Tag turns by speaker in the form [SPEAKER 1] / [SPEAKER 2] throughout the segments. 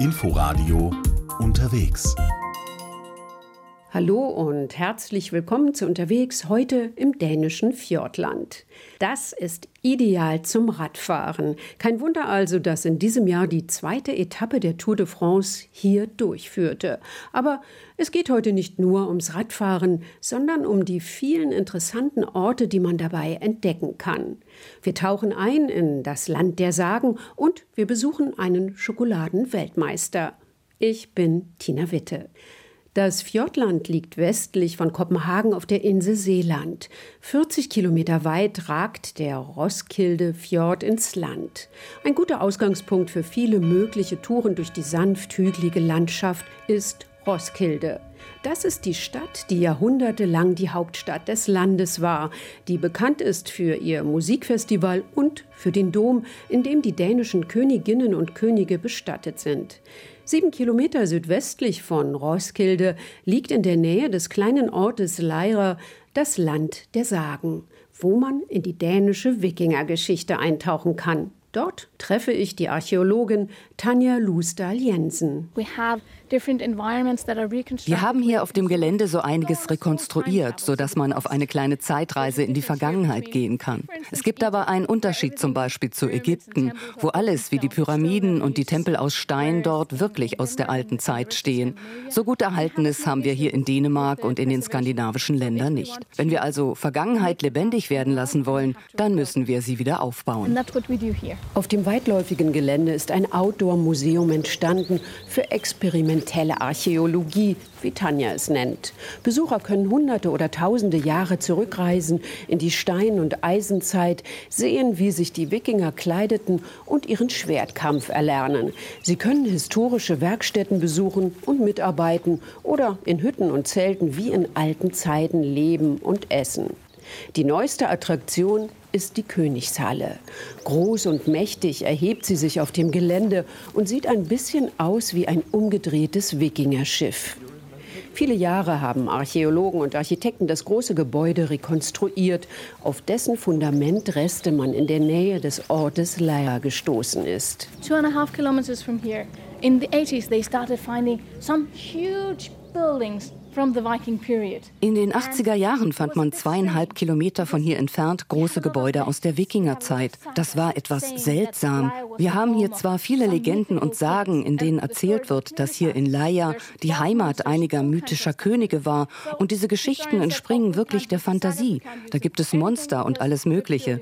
[SPEAKER 1] Inforadio unterwegs.
[SPEAKER 2] Hallo und herzlich willkommen zu Unterwegs heute im dänischen Fjordland. Das ist ideal zum Radfahren. Kein Wunder also, dass in diesem Jahr die zweite Etappe der Tour de France hier durchführte. Aber es geht heute nicht nur ums Radfahren, sondern um die vielen interessanten Orte, die man dabei entdecken kann. Wir tauchen ein in das Land der Sagen und wir besuchen einen Schokoladenweltmeister. Ich bin Tina Witte. Das Fjordland liegt westlich von Kopenhagen auf der Insel Seeland. 40 Kilometer weit ragt der Roskilde Fjord ins Land. Ein guter Ausgangspunkt für viele mögliche Touren durch die sanft hügelige Landschaft ist Roskilde. Das ist die Stadt, die jahrhundertelang die Hauptstadt des Landes war, die bekannt ist für ihr Musikfestival und für den Dom, in dem die dänischen Königinnen und Könige bestattet sind. Sieben Kilometer südwestlich von Roskilde liegt in der Nähe des kleinen Ortes Leira das Land der Sagen, wo man in die dänische Wikingergeschichte eintauchen kann. Dort treffe ich die Archäologin Tanja Lustal Jensen.
[SPEAKER 3] Wir haben hier auf dem Gelände so einiges rekonstruiert, sodass man auf eine kleine Zeitreise in die Vergangenheit gehen kann. Es gibt aber einen Unterschied zum Beispiel zu Ägypten, wo alles wie die Pyramiden und die Tempel aus Stein dort wirklich aus der alten Zeit stehen. So gut erhaltenes haben wir hier in Dänemark und in den skandinavischen Ländern nicht. Wenn wir also Vergangenheit lebendig werden lassen wollen, dann müssen wir sie wieder aufbauen.
[SPEAKER 2] Auf dem weitläufigen Gelände ist ein Outdoor-Museum entstanden für experimentelle Archäologie, wie Tanja es nennt. Besucher können hunderte oder tausende Jahre zurückreisen in die Stein- und Eisenzeit, sehen, wie sich die Wikinger kleideten und ihren Schwertkampf erlernen. Sie können historische Werkstätten besuchen und mitarbeiten oder in Hütten und Zelten wie in alten Zeiten leben und essen. Die neueste Attraktion ist die Königshalle. Groß und mächtig erhebt sie sich auf dem Gelände und sieht ein bisschen aus wie ein umgedrehtes Wikingerschiff. Viele Jahre haben Archäologen und Architekten das große Gebäude rekonstruiert, auf dessen Fundament Reste man in der Nähe des Ortes Leia gestoßen ist.
[SPEAKER 3] Two and a half. In the 80s they started finding some huge buildings
[SPEAKER 4] in den 80er Jahren fand man zweieinhalb Kilometer von hier entfernt große Gebäude aus der Wikingerzeit. Das war etwas seltsam. Wir haben hier zwar viele Legenden und Sagen, in denen erzählt wird, dass hier in Laia die Heimat einiger mythischer Könige war. Und diese Geschichten entspringen wirklich der Fantasie. Da gibt es Monster und alles Mögliche.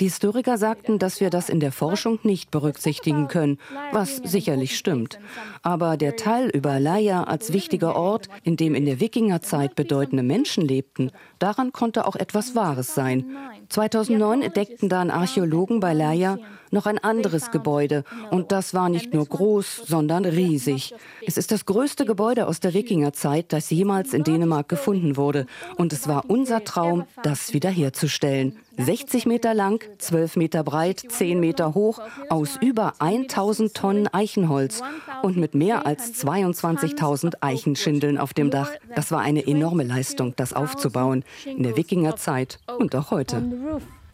[SPEAKER 4] Die Historiker sagten, dass wir das in der Forschung nicht berücksichtigen können, was sicherlich stimmt. Aber der Teil über Laia als wichtiger Ort, in dem in der Wikingerzeit bedeutende Menschen lebten, daran konnte auch etwas Wahres sein. 2009 entdeckten dann Archäologen bei Laia noch ein anderes Gebäude und das war nicht nur groß, sondern riesig. Es ist das größte Gebäude aus der Wikingerzeit, das jemals in Dänemark gefunden wurde und es war unser Traum, das wiederherzustellen. 60 Meter lang, 12 Meter breit, 10 Meter hoch, aus über 1000 Tonnen Eichenholz und mit mehr als 22.000 Eichenschindeln auf dem Dach. Das war eine enorme Leistung, das aufzubauen, in der Wikingerzeit und auch heute.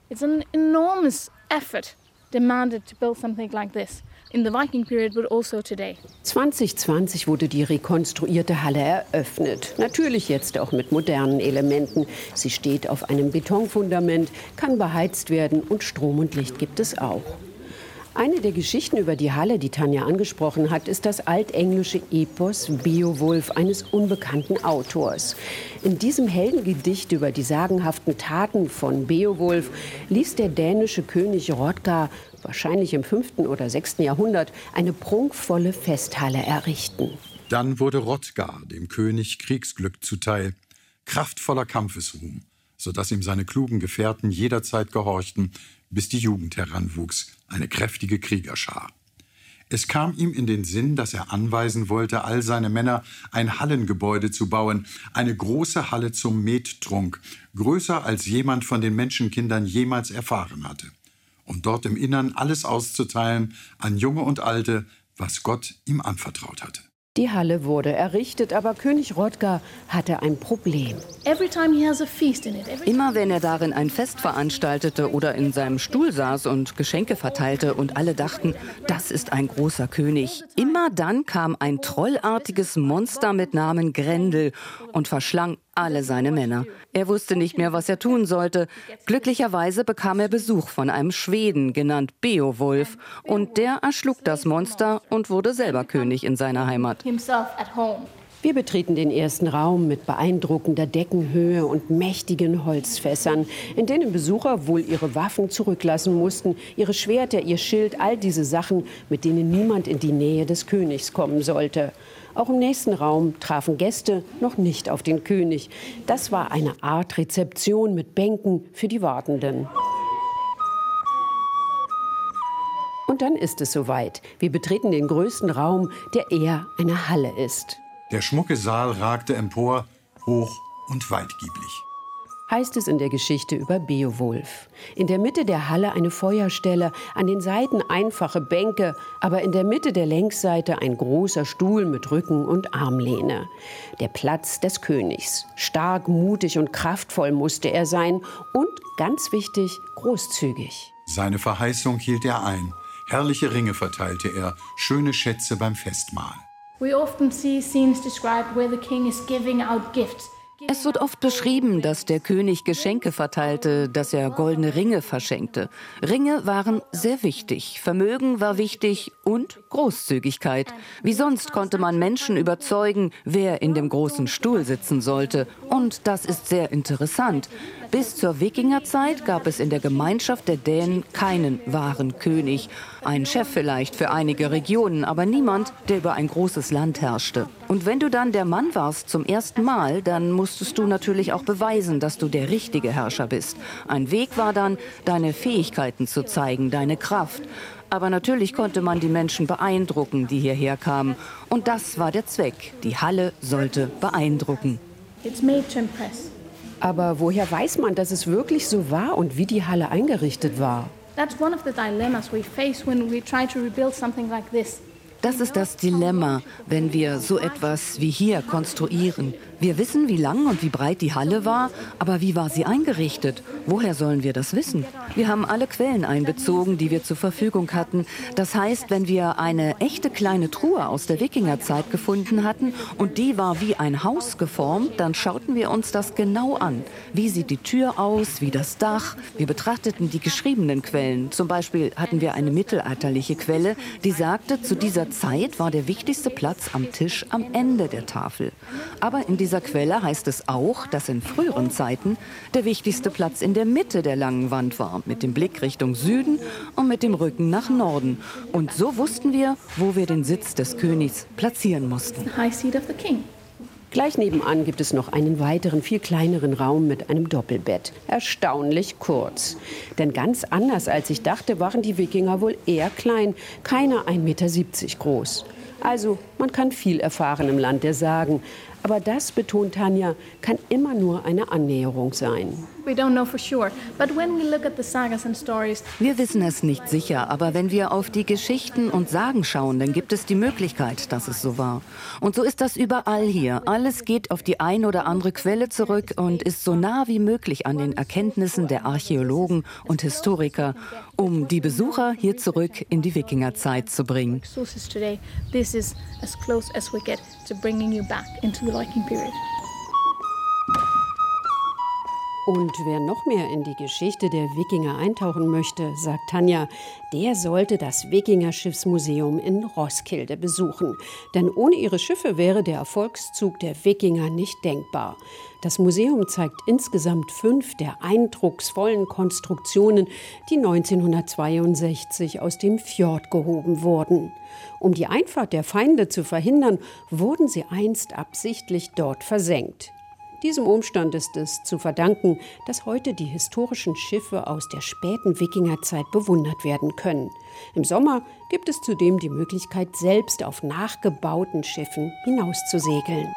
[SPEAKER 3] It's an enormous effort demanded to build something like this in the Viking period, but also today.
[SPEAKER 2] 2020 wurde die rekonstruierte Halle eröffnet. Natürlich jetzt auch mit modernen Elementen. Sie steht auf einem Betonfundament, kann beheizt werden und Strom und Licht gibt es auch. Eine der Geschichten über die Halle, die Tanja angesprochen hat, ist das altenglische Epos Beowulf eines unbekannten Autors. In diesem Heldengedicht über die sagenhaften Taten von Beowulf ließ der dänische König Rodgar wahrscheinlich im 5. oder 6. Jahrhundert, eine prunkvolle Festhalle errichten.
[SPEAKER 5] Dann wurde Rodgar dem König Kriegsglück zuteil, kraftvoller Kampfesruhm, sodass ihm seine klugen Gefährten jederzeit gehorchten, bis die Jugend heranwuchs, eine kräftige Kriegerschar. Es kam ihm in den Sinn, dass er anweisen wollte, all seine Männer ein Hallengebäude zu bauen, eine große Halle zum Mettrunk, größer als jemand von den Menschenkindern jemals erfahren hatte und dort im Innern alles auszuteilen an Junge und Alte, was Gott ihm anvertraut hatte.
[SPEAKER 2] Die Halle wurde errichtet, aber König Rodger hatte ein Problem.
[SPEAKER 3] Immer wenn er darin ein Fest veranstaltete oder in seinem Stuhl saß und Geschenke verteilte und alle dachten, das ist ein großer König, immer dann kam ein trollartiges Monster mit Namen Grendel und verschlang alle seine Männer. Er wusste nicht mehr, was er tun sollte. Glücklicherweise bekam er Besuch von einem Schweden, genannt Beowulf, und der erschlug das Monster und wurde selber König in seiner Heimat.
[SPEAKER 2] Wir betreten den ersten Raum mit beeindruckender Deckenhöhe und mächtigen Holzfässern, in denen Besucher wohl ihre Waffen zurücklassen mussten, ihre Schwerter, ihr Schild, all diese Sachen, mit denen niemand in die Nähe des Königs kommen sollte. Auch im nächsten Raum trafen Gäste noch nicht auf den König. Das war eine Art Rezeption mit Bänken für die Wartenden. Und dann ist es soweit. Wir betreten den größten Raum, der eher eine Halle ist.
[SPEAKER 5] Der schmucke Saal ragte empor, hoch und weitgiebig
[SPEAKER 2] heißt es in der Geschichte über Beowulf. In der Mitte der Halle eine Feuerstelle, an den Seiten einfache Bänke, aber in der Mitte der Längsseite ein großer Stuhl mit Rücken und Armlehne. Der Platz des Königs. Stark, mutig und kraftvoll musste er sein und, ganz wichtig, großzügig.
[SPEAKER 5] Seine Verheißung hielt er ein. Herrliche Ringe verteilte er, schöne Schätze beim Festmahl.
[SPEAKER 3] Es wird oft beschrieben, dass der König Geschenke verteilte, dass er goldene Ringe verschenkte. Ringe waren sehr wichtig, Vermögen war wichtig und Großzügigkeit. Wie sonst konnte man Menschen überzeugen, wer in dem großen Stuhl sitzen sollte. Und das ist sehr interessant. Bis zur Wikingerzeit gab es in der Gemeinschaft der Dänen keinen wahren König. Ein Chef vielleicht für einige Regionen, aber niemand, der über ein großes Land herrschte. Und wenn du dann der Mann warst zum ersten Mal, dann musstest du natürlich auch beweisen, dass du der richtige Herrscher bist. Ein Weg war dann, deine Fähigkeiten zu zeigen, deine Kraft. Aber natürlich konnte man die Menschen beeindrucken, die hierher kamen. Und das war der Zweck. Die Halle sollte beeindrucken. It's made to impress.
[SPEAKER 2] Aber woher weiß man, dass es wirklich so war und wie die Halle eingerichtet war? That's one of the dilemmas we face when we try to rebuild something like this.
[SPEAKER 3] Das ist das Dilemma, wenn wir so etwas wie hier konstruieren. Wir wissen, wie lang und wie breit die Halle war, aber wie war sie eingerichtet? Woher sollen wir das wissen? Wir haben alle Quellen einbezogen, die wir zur Verfügung hatten. Das heißt, wenn wir eine echte kleine Truhe aus der Wikingerzeit gefunden hatten und die war wie ein Haus geformt, dann schauten wir uns das genau an. Wie sieht die Tür aus, wie das Dach? Wir betrachteten die geschriebenen Quellen. Zum Beispiel hatten wir eine mittelalterliche Quelle, die sagte, zu dieser Zeit war der wichtigste Platz am Tisch am Ende der Tafel. Aber in dieser Quelle heißt es auch, dass in früheren Zeiten der wichtigste Platz in der Mitte der langen Wand war, mit dem Blick Richtung Süden und mit dem Rücken nach Norden. Und so wussten wir, wo wir den Sitz des Königs platzieren mussten.
[SPEAKER 2] Gleich nebenan gibt es noch einen weiteren, viel kleineren Raum mit einem Doppelbett. Erstaunlich kurz. Denn ganz anders als ich dachte, waren die Wikinger wohl eher klein, keine 1,70 Meter groß. Also, man kann viel erfahren im Land der Sagen. Aber das, betont Tanja, kann immer nur eine Annäherung sein.
[SPEAKER 3] Wir wissen es nicht sicher, aber wenn wir auf die Geschichten und Sagen schauen, dann gibt es die Möglichkeit, dass es so war. Und so ist das überall hier. Alles geht auf die eine oder andere Quelle zurück und ist so nah wie möglich an den Erkenntnissen der Archäologen und Historiker, um die Besucher hier zurück in die Wikingerzeit zu bringen. This is as close as we get to bringing you back into the Viking period.
[SPEAKER 2] Und wer noch mehr in die Geschichte der Wikinger eintauchen möchte, sagt Tanja, der sollte das Wikinger-Schiffsmuseum in Roskilde besuchen. Denn ohne ihre Schiffe wäre der Erfolgszug der Wikinger nicht denkbar. Das Museum zeigt insgesamt fünf der eindrucksvollen Konstruktionen, die 1962 aus dem Fjord gehoben wurden. Um die Einfahrt der Feinde zu verhindern, wurden sie einst absichtlich dort versenkt. Diesem Umstand ist es zu verdanken, dass heute die historischen Schiffe aus der späten Wikingerzeit bewundert werden können. Im Sommer gibt es zudem die Möglichkeit, selbst auf nachgebauten Schiffen hinauszusegeln.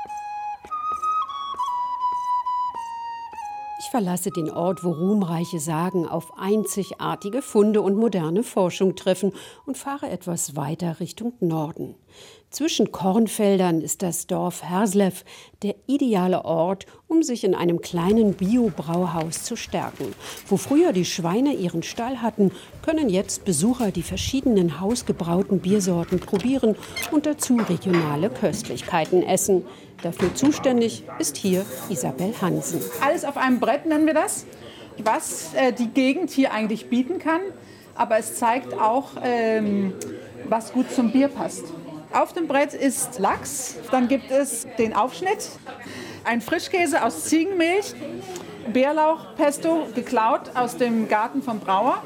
[SPEAKER 2] Verlasse den Ort, wo ruhmreiche Sagen auf einzigartige Funde und moderne Forschung treffen und fahre etwas weiter Richtung Norden. Zwischen Kornfeldern ist das Dorf Herslev der ideale Ort, um sich in einem kleinen Bio-Brauhaus zu stärken. Wo früher die Schweine ihren Stall hatten, können jetzt Besucher die verschiedenen hausgebrauten Biersorten probieren und dazu regionale Köstlichkeiten essen. Dafür zuständig ist hier Isabel Hansen.
[SPEAKER 6] Alles auf einem Brett nennen wir das, was äh, die Gegend hier eigentlich bieten kann. Aber es zeigt auch, ähm, was gut zum Bier passt. Auf dem Brett ist Lachs, dann gibt es den Aufschnitt, ein Frischkäse aus Ziegenmilch, Bärlauchpesto geklaut aus dem Garten vom Brauer.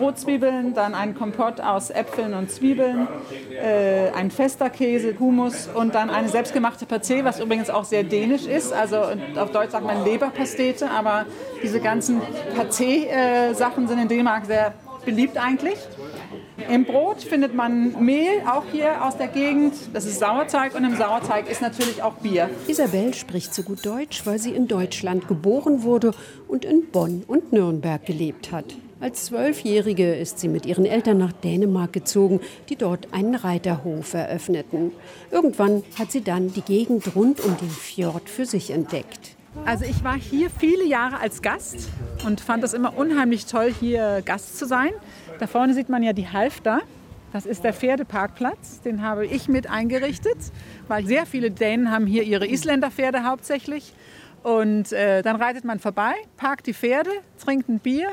[SPEAKER 6] Rotzwiebeln, dann ein Kompott aus Äpfeln und Zwiebeln, äh, ein fester Käse, Hummus und dann eine selbstgemachte Pâté, was übrigens auch sehr dänisch ist. Also auf Deutsch sagt man Leberpastete, aber diese ganzen Pâté-Sachen sind in Dänemark sehr beliebt eigentlich. Im Brot findet man Mehl, auch hier aus der Gegend. Das ist Sauerteig und im Sauerteig ist natürlich auch Bier.
[SPEAKER 2] Isabel spricht so gut Deutsch, weil sie in Deutschland geboren wurde und in Bonn und Nürnberg gelebt hat. Als Zwölfjährige ist sie mit ihren Eltern nach Dänemark gezogen, die dort einen Reiterhof eröffneten. Irgendwann hat sie dann die Gegend rund um den Fjord für sich entdeckt.
[SPEAKER 6] Also ich war hier viele Jahre als Gast und fand es immer unheimlich toll, hier Gast zu sein. Da vorne sieht man ja die Halfter. Das ist der Pferdeparkplatz. Den habe ich mit eingerichtet, weil sehr viele Dänen haben hier ihre Isländerpferde hauptsächlich. Und äh, dann reitet man vorbei, parkt die Pferde, trinkt ein Bier.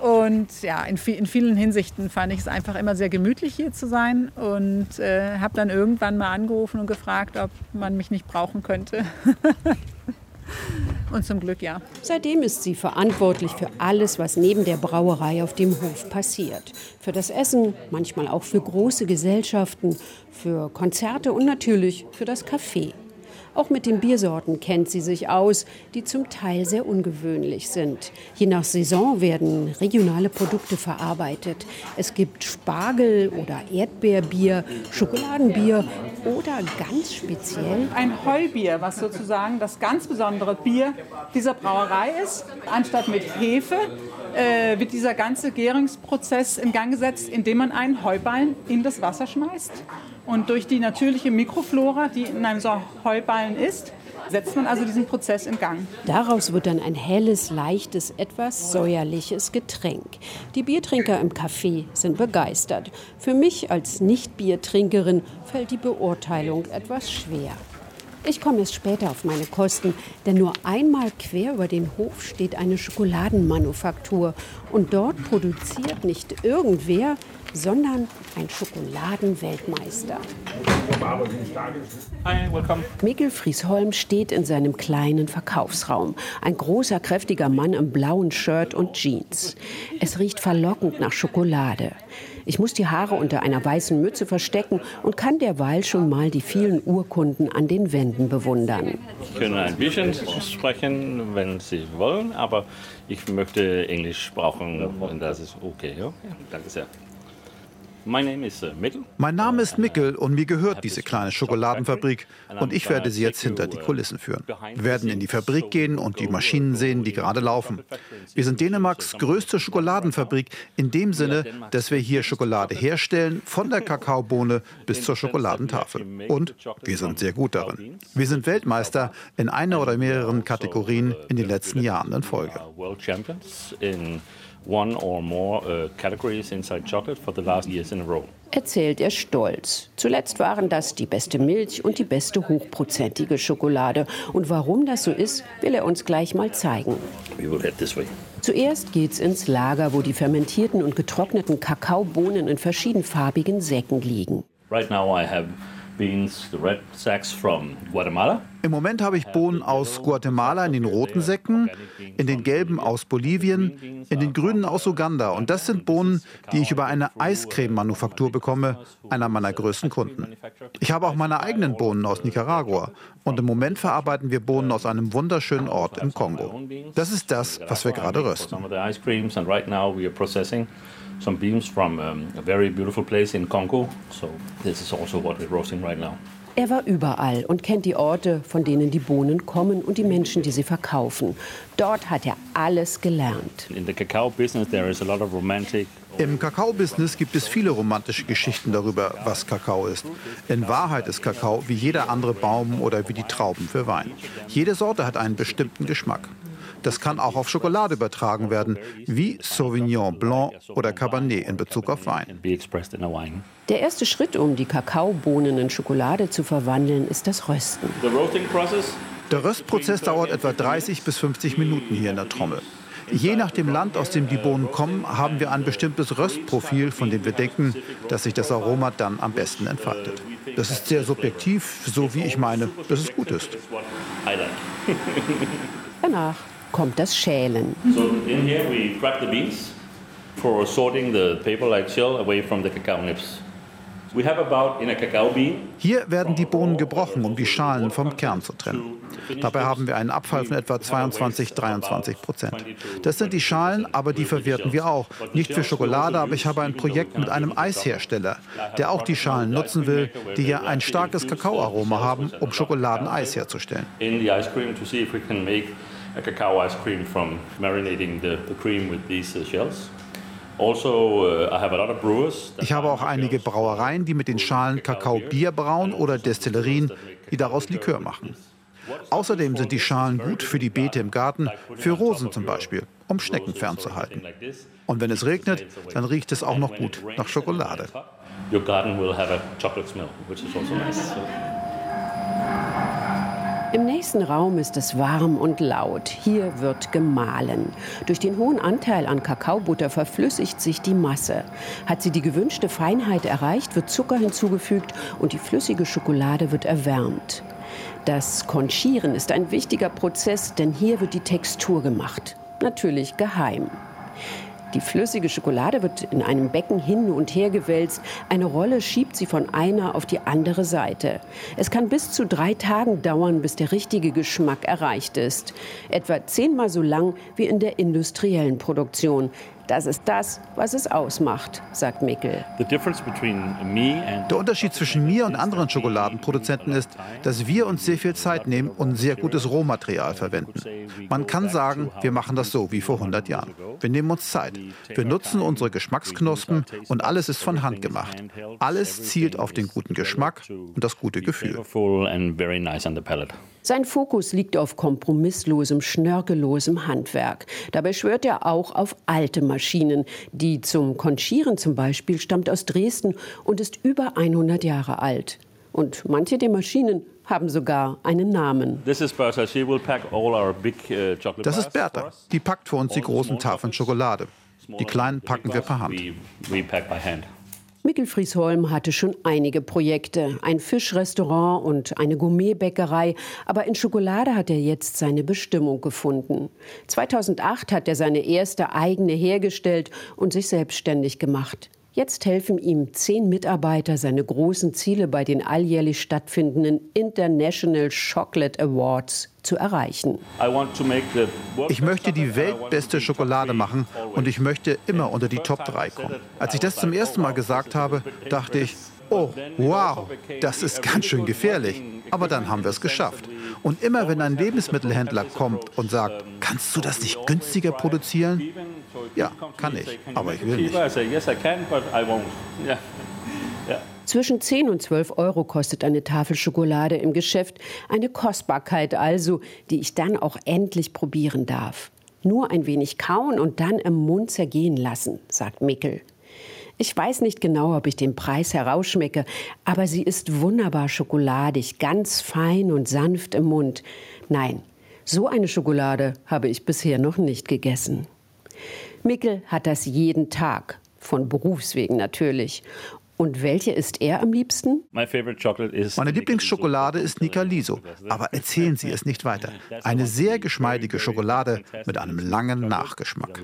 [SPEAKER 6] Und ja, in, in vielen Hinsichten fand ich es einfach immer sehr gemütlich hier zu sein und äh, habe dann irgendwann mal angerufen und gefragt, ob man mich nicht brauchen könnte. Und zum Glück ja.
[SPEAKER 2] Seitdem ist sie verantwortlich für alles, was neben der Brauerei auf dem Hof passiert. Für das Essen, manchmal auch für große Gesellschaften, für Konzerte und natürlich für das Café. Auch mit den Biersorten kennt sie sich aus, die zum Teil sehr ungewöhnlich sind. Je nach Saison werden regionale Produkte verarbeitet. Es gibt Spargel oder Erdbeerbier, Schokoladenbier oder ganz speziell
[SPEAKER 6] ein Heubier, was sozusagen das ganz besondere Bier dieser Brauerei ist. Anstatt mit Hefe äh, wird dieser ganze Gärungsprozess in Gang gesetzt, indem man einen Heuballen in das Wasser schmeißt. Und durch die natürliche Mikroflora, die in einem so Heuballen ist, setzt man also diesen Prozess in Gang.
[SPEAKER 2] Daraus wird dann ein helles, leichtes, etwas säuerliches Getränk. Die Biertrinker im Café sind begeistert. Für mich als Nicht-Biertrinkerin fällt die Beurteilung etwas schwer. Ich komme erst später auf meine Kosten, denn nur einmal quer über den Hof steht eine Schokoladenmanufaktur. Und dort produziert nicht irgendwer, sondern ein Schokoladenweltmeister. Hi, welcome. Mikkel Friesholm steht in seinem kleinen Verkaufsraum. Ein großer, kräftiger Mann im blauen Shirt und Jeans. Es riecht verlockend nach Schokolade. Ich muss die Haare unter einer weißen Mütze verstecken und kann derweil schon mal die vielen Urkunden an den Wänden bewundern.
[SPEAKER 7] Ich kann ein bisschen sprechen, wenn Sie wollen, aber ich möchte Englisch brauchen und das ist okay. Ja? Danke sehr.
[SPEAKER 8] Uh, mein Name ist Mickel und mir gehört diese kleine Schokoladenfabrik und ich werde Sie jetzt hinter die Kulissen führen. Wir werden in die Fabrik gehen und die Maschinen sehen, die gerade laufen. Wir sind Dänemarks größte Schokoladenfabrik in dem Sinne, dass wir hier Schokolade herstellen, von der Kakaobohne bis zur Schokoladentafel. Und wir sind sehr gut darin. Wir sind Weltmeister in einer oder mehreren Kategorien in den letzten Jahren in Folge one or more uh, categories inside chocolate for the last years in a row.
[SPEAKER 2] Erzählt er stolz. Zuletzt waren das die beste Milch und die beste hochprozentige Schokolade. Und warum das so ist, will er uns gleich mal zeigen. Zuerst geht's ins Lager, wo die fermentierten und getrockneten Kakaobohnen in verschiedenfarbigen Säcken liegen.
[SPEAKER 7] Right now I have beans, the red sacks from Guatemala.
[SPEAKER 8] Im Moment habe ich Bohnen aus Guatemala in den roten Säcken, in den gelben aus Bolivien, in den grünen aus Uganda. Und das sind Bohnen, die ich über eine Eiscreme-Manufaktur bekomme, einer meiner größten Kunden. Ich habe auch meine eigenen Bohnen aus Nicaragua. Und im Moment verarbeiten wir Bohnen aus einem wunderschönen Ort im Kongo. Das ist das, was wir gerade rösten
[SPEAKER 7] some beams from um, a very beautiful place in Congo. So this is also what we're roasting right now.
[SPEAKER 2] Er war überall und kennt die Orte, von denen die Bohnen kommen und die Menschen, die sie verkaufen. Dort hat er alles gelernt.
[SPEAKER 8] Im Kakao-Business gibt es viele romantische Geschichten darüber, was Kakao ist. In Wahrheit ist Kakao wie jeder andere Baum oder wie die Trauben für Wein. Jede Sorte hat einen bestimmten Geschmack. Das kann auch auf Schokolade übertragen werden, wie Sauvignon Blanc oder Cabernet in Bezug auf Wein.
[SPEAKER 2] Der erste Schritt, um die Kakaobohnen in Schokolade zu verwandeln, ist das Rösten.
[SPEAKER 8] Der Röstprozess dauert etwa 30 bis 50 Minuten hier in der Trommel. Je nach dem Land, aus dem die Bohnen kommen, haben wir ein bestimmtes Röstprofil, von dem wir denken, dass sich das Aroma dann am besten entfaltet. Das ist sehr subjektiv, so wie ich meine, dass es gut ist.
[SPEAKER 2] Danach kommt das Schälen.
[SPEAKER 7] So in here we crack the beans for sorting the paper-like shell away from the cacao nibs.
[SPEAKER 8] Hier werden die Bohnen gebrochen, um die Schalen vom Kern zu trennen. Dabei haben wir einen Abfall von etwa 22, 23 Prozent. Das sind die Schalen, aber die verwerten wir auch. Nicht für Schokolade, aber ich habe ein Projekt mit einem Eishersteller, der auch die Schalen nutzen will, die ja ein starkes Kakaoaroma haben, um Schokoladeneis herzustellen
[SPEAKER 7] a cacao ice cream from marinating the, the cream with these uh, shells. Also, uh,
[SPEAKER 8] ich habe auch einige Brauereien, die mit den Schalen Kakao Bier brauen oder Destillerien, die daraus Likör machen. Außerdem sind die Schalen gut für die Beete im Garten, für Rosen zum Beispiel, um Schnecken fernzuhalten. Und wenn es regnet, dann riecht es auch noch gut nach Schokolade. Your garden will have a chocolate smell, which is also nice.
[SPEAKER 2] Im nächsten Raum ist es warm und laut. Hier wird gemahlen. Durch den hohen Anteil an Kakaobutter verflüssigt sich die Masse. Hat sie die gewünschte Feinheit erreicht, wird Zucker hinzugefügt und die flüssige Schokolade wird erwärmt. Das Konchieren ist ein wichtiger Prozess, denn hier wird die Textur gemacht. Natürlich geheim. Die flüssige Schokolade wird in einem Becken hin und her gewälzt. Eine Rolle schiebt sie von einer auf die andere Seite. Es kann bis zu drei Tagen dauern, bis der richtige Geschmack erreicht ist. Etwa zehnmal so lang wie in der industriellen Produktion. Das ist das, was es ausmacht, sagt Mickel.
[SPEAKER 8] Der Unterschied zwischen mir und anderen Schokoladenproduzenten ist, dass wir uns sehr viel Zeit nehmen und sehr gutes Rohmaterial verwenden. Man kann sagen, wir machen das so wie vor 100 Jahren. Wir nehmen uns Zeit. Wir nutzen unsere Geschmacksknospen und alles ist von Hand gemacht. Alles zielt auf den guten Geschmack und das gute Gefühl.
[SPEAKER 2] Sein Fokus liegt auf kompromisslosem, schnörkellosem Handwerk. Dabei schwört er auch auf alte Maschinen. Die zum Konchieren zum Beispiel stammt aus Dresden und ist über 100 Jahre alt. Und manche der Maschinen haben sogar einen Namen.
[SPEAKER 8] Das ist Bertha. Die packt für uns die großen Tafeln Schokolade. Die kleinen packen wir per Hand.
[SPEAKER 2] Mikkel Friesholm hatte schon einige Projekte, ein Fischrestaurant und eine Gourmetbäckerei, aber in Schokolade hat er jetzt seine Bestimmung gefunden. 2008 hat er seine erste eigene hergestellt und sich selbstständig gemacht. Jetzt helfen ihm zehn Mitarbeiter, seine großen Ziele bei den alljährlich stattfindenden International Chocolate Awards zu erreichen.
[SPEAKER 8] Ich möchte die weltbeste Schokolade machen und ich möchte immer unter die Top 3 kommen. Als ich das zum ersten Mal gesagt habe, dachte ich, oh, wow, das ist ganz schön gefährlich. Aber dann haben wir es geschafft. Und immer wenn ein Lebensmittelhändler kommt und sagt, kannst du das nicht günstiger produzieren? Ja, kann ich, aber ich will nicht.
[SPEAKER 2] Zwischen 10 und 12 Euro kostet eine Tafel Schokolade im Geschäft. Eine Kostbarkeit also, die ich dann auch endlich probieren darf. Nur ein wenig kauen und dann im Mund zergehen lassen, sagt Mickel. Ich weiß nicht genau, ob ich den Preis herausschmecke, aber sie ist wunderbar schokoladig, ganz fein und sanft im Mund. Nein, so eine Schokolade habe ich bisher noch nicht gegessen. Mickel hat das jeden Tag, von Berufswegen natürlich. Und welche ist er am liebsten?
[SPEAKER 8] Meine Lieblingsschokolade ist Nicaliso. Aber erzählen Sie es nicht weiter. Eine sehr geschmeidige Schokolade mit einem langen Nachgeschmack.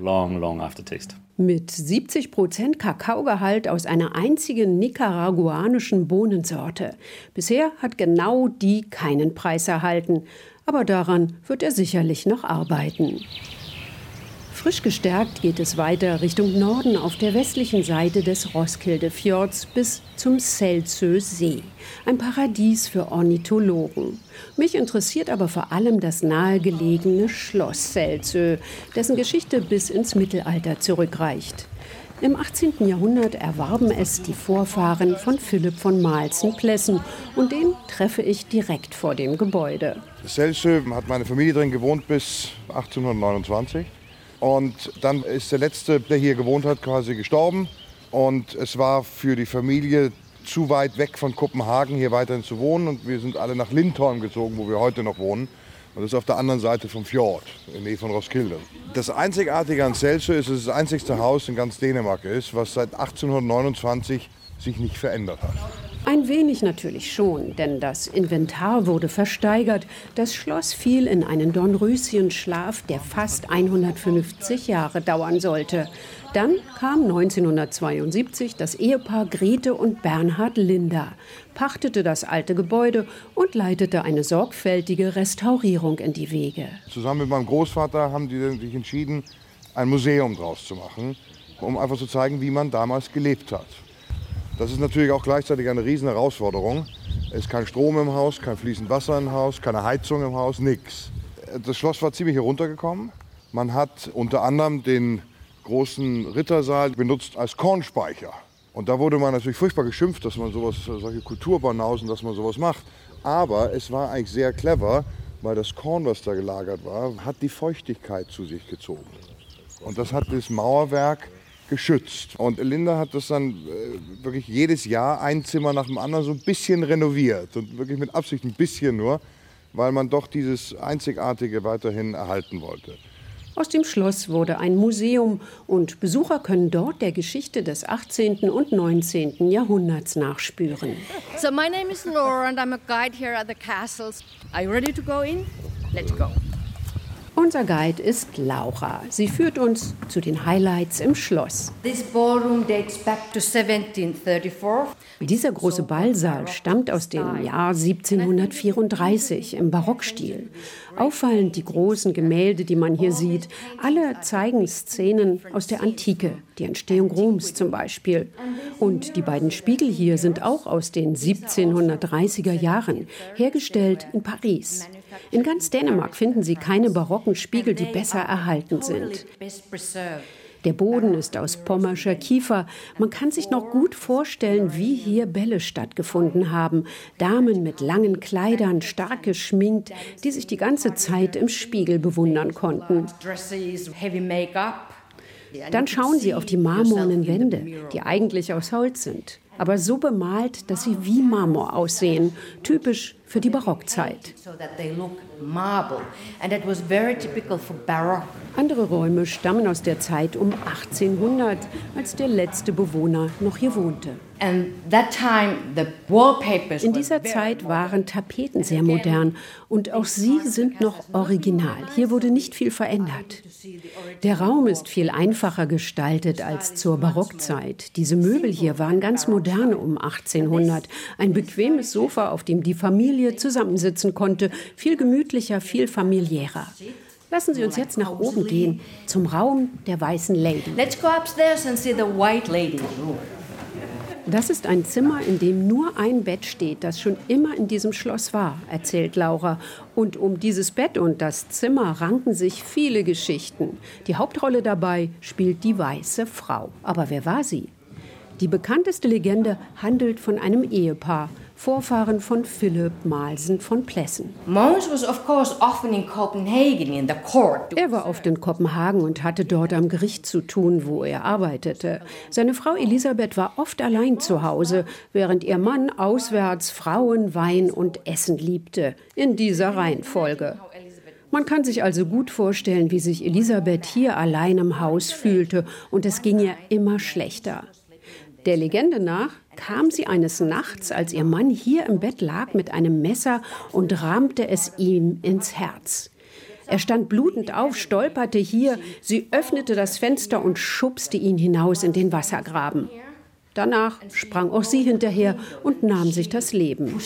[SPEAKER 2] Mit 70 Prozent Kakaogehalt aus einer einzigen nicaraguanischen Bohnensorte. Bisher hat genau die keinen Preis erhalten. Aber daran wird er sicherlich noch arbeiten. Frisch gestärkt geht es weiter Richtung Norden auf der westlichen Seite des Roskilde-Fjords bis zum Selzö-See. Ein Paradies für Ornithologen. Mich interessiert aber vor allem das nahegelegene Schloss Selzö, dessen Geschichte bis ins Mittelalter zurückreicht. Im 18. Jahrhundert erwarben es die Vorfahren von Philipp von Malzen-Plessen und den treffe ich direkt vor dem Gebäude.
[SPEAKER 9] Selzö hat meine Familie drin gewohnt bis 1829. Und dann ist der letzte, der hier gewohnt hat, quasi gestorben. Und es war für die Familie zu weit weg von Kopenhagen, hier weiterhin zu wohnen. Und wir sind alle nach Lindholm gezogen, wo wir heute noch wohnen. Und das ist auf der anderen Seite vom Fjord, in der Nähe von Roskilde. Das Einzigartige an Selsø ist, dass es das einzigste Haus in ganz Dänemark ist, was seit 1829 sich nicht verändert hat.
[SPEAKER 2] Ein wenig natürlich schon, denn das Inventar wurde versteigert. Das Schloss fiel in einen Dornröschenschlaf, der fast 150 Jahre dauern sollte. Dann kam 1972 das Ehepaar Grete und Bernhard Linder, pachtete das alte Gebäude und leitete eine sorgfältige Restaurierung in die Wege.
[SPEAKER 9] Zusammen mit meinem Großvater haben die sich entschieden, ein Museum draus zu machen, um einfach zu zeigen, wie man damals gelebt hat. Das ist natürlich auch gleichzeitig eine riesen Herausforderung. Es ist kein Strom im Haus, kein fließend Wasser im Haus, keine Heizung im Haus, nichts. Das Schloss war ziemlich heruntergekommen. Man hat unter anderem den großen Rittersaal benutzt als Kornspeicher. Und da wurde man natürlich furchtbar geschimpft, dass man sowas, solche Kulturbanausen, dass man sowas macht. Aber es war eigentlich sehr clever, weil das Korn, was da gelagert war, hat die Feuchtigkeit zu sich gezogen. Und das hat das Mauerwerk geschützt. Und Linda hat das dann äh, wirklich jedes Jahr ein Zimmer nach dem anderen so ein bisschen renoviert und wirklich mit Absicht ein bisschen nur, weil man doch dieses Einzigartige weiterhin erhalten wollte.
[SPEAKER 2] Aus dem Schloss wurde ein Museum und Besucher können dort der Geschichte des 18. und 19. Jahrhunderts nachspüren.
[SPEAKER 10] So my name is Laura and I'm a guide here at the castles. Are you ready to go in? Let's go.
[SPEAKER 2] Unser Guide ist Laura. Sie führt uns zu den Highlights im Schloss. Dieser große Ballsaal stammt aus dem Jahr 1734 im Barockstil. Auffallend die großen Gemälde, die man hier sieht. Alle zeigen Szenen aus der Antike, die Entstehung Roms zum Beispiel. Und die beiden Spiegel hier sind auch aus den 1730er Jahren, hergestellt in Paris. In ganz Dänemark finden Sie keine barocken Spiegel, die besser erhalten sind. Der Boden ist aus pommerscher Kiefer. Man kann sich noch gut vorstellen, wie hier Bälle stattgefunden haben. Damen mit langen Kleidern, stark geschminkt, die sich die ganze Zeit im Spiegel bewundern konnten. Dann schauen Sie auf die marmornen Wände, die eigentlich aus Holz sind, aber so bemalt, dass sie wie Marmor aussehen, typisch für die Barockzeit. Andere Räume stammen aus der Zeit um 1800, als der letzte Bewohner noch hier wohnte. In dieser Zeit waren Tapeten sehr modern und auch sie sind noch original. Hier wurde nicht viel verändert. Der Raum ist viel einfacher gestaltet als zur Barockzeit. Diese Möbel hier waren ganz modern um 1800. Ein bequemes Sofa, auf dem die Familie zusammensitzen konnte, viel gemütlicher, viel familiärer. Lassen Sie uns jetzt nach oben gehen, zum Raum der weißen Lady. Let's go upstairs and see the white lady. Das ist ein Zimmer, in dem nur ein Bett steht, das schon immer in diesem Schloss war, erzählt Laura. Und um dieses Bett und das Zimmer ranken sich viele Geschichten. Die Hauptrolle dabei spielt die weiße Frau. Aber wer war sie? Die bekannteste Legende handelt von einem Ehepaar, Vorfahren von Philipp Malsen von Plessen. Er war oft in Kopenhagen und hatte dort am Gericht zu tun, wo er arbeitete. Seine Frau Elisabeth war oft allein zu Hause, während ihr Mann auswärts Frauen, Wein und Essen liebte, in dieser Reihenfolge. Man kann sich also gut vorstellen, wie sich Elisabeth hier allein im Haus fühlte, und es ging ihr immer schlechter. Der Legende nach kam sie eines Nachts, als ihr Mann hier im Bett lag, mit einem Messer und rammte es ihm ins Herz. Er stand blutend auf, stolperte hier, sie öffnete das Fenster und schubste ihn hinaus in den Wassergraben. Danach sprang auch sie hinterher und nahm sich das Leben.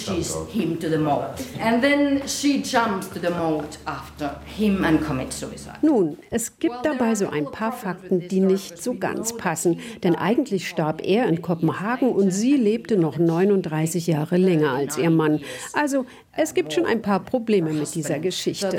[SPEAKER 2] Nun, es gibt dabei so ein paar Fakten, die nicht so ganz passen. Denn eigentlich starb er in Kopenhagen und sie lebte noch 39 Jahre länger als ihr Mann. Also es gibt schon ein paar Probleme mit dieser Geschichte.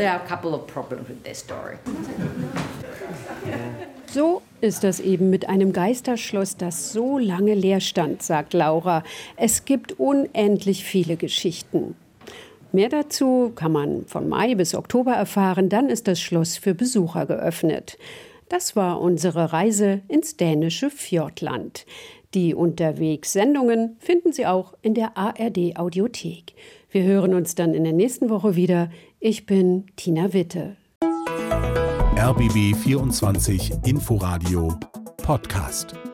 [SPEAKER 2] So ist das eben mit einem Geisterschloss, das so lange leer stand, sagt Laura. Es gibt unendlich viele Geschichten. Mehr dazu kann man von Mai bis Oktober erfahren, dann ist das Schloss für Besucher geöffnet. Das war unsere Reise ins dänische Fjordland. Die Unterwegssendungen finden Sie auch in der ARD Audiothek. Wir hören uns dann in der nächsten Woche wieder. Ich bin Tina Witte.
[SPEAKER 1] RBB 24 Inforadio Podcast.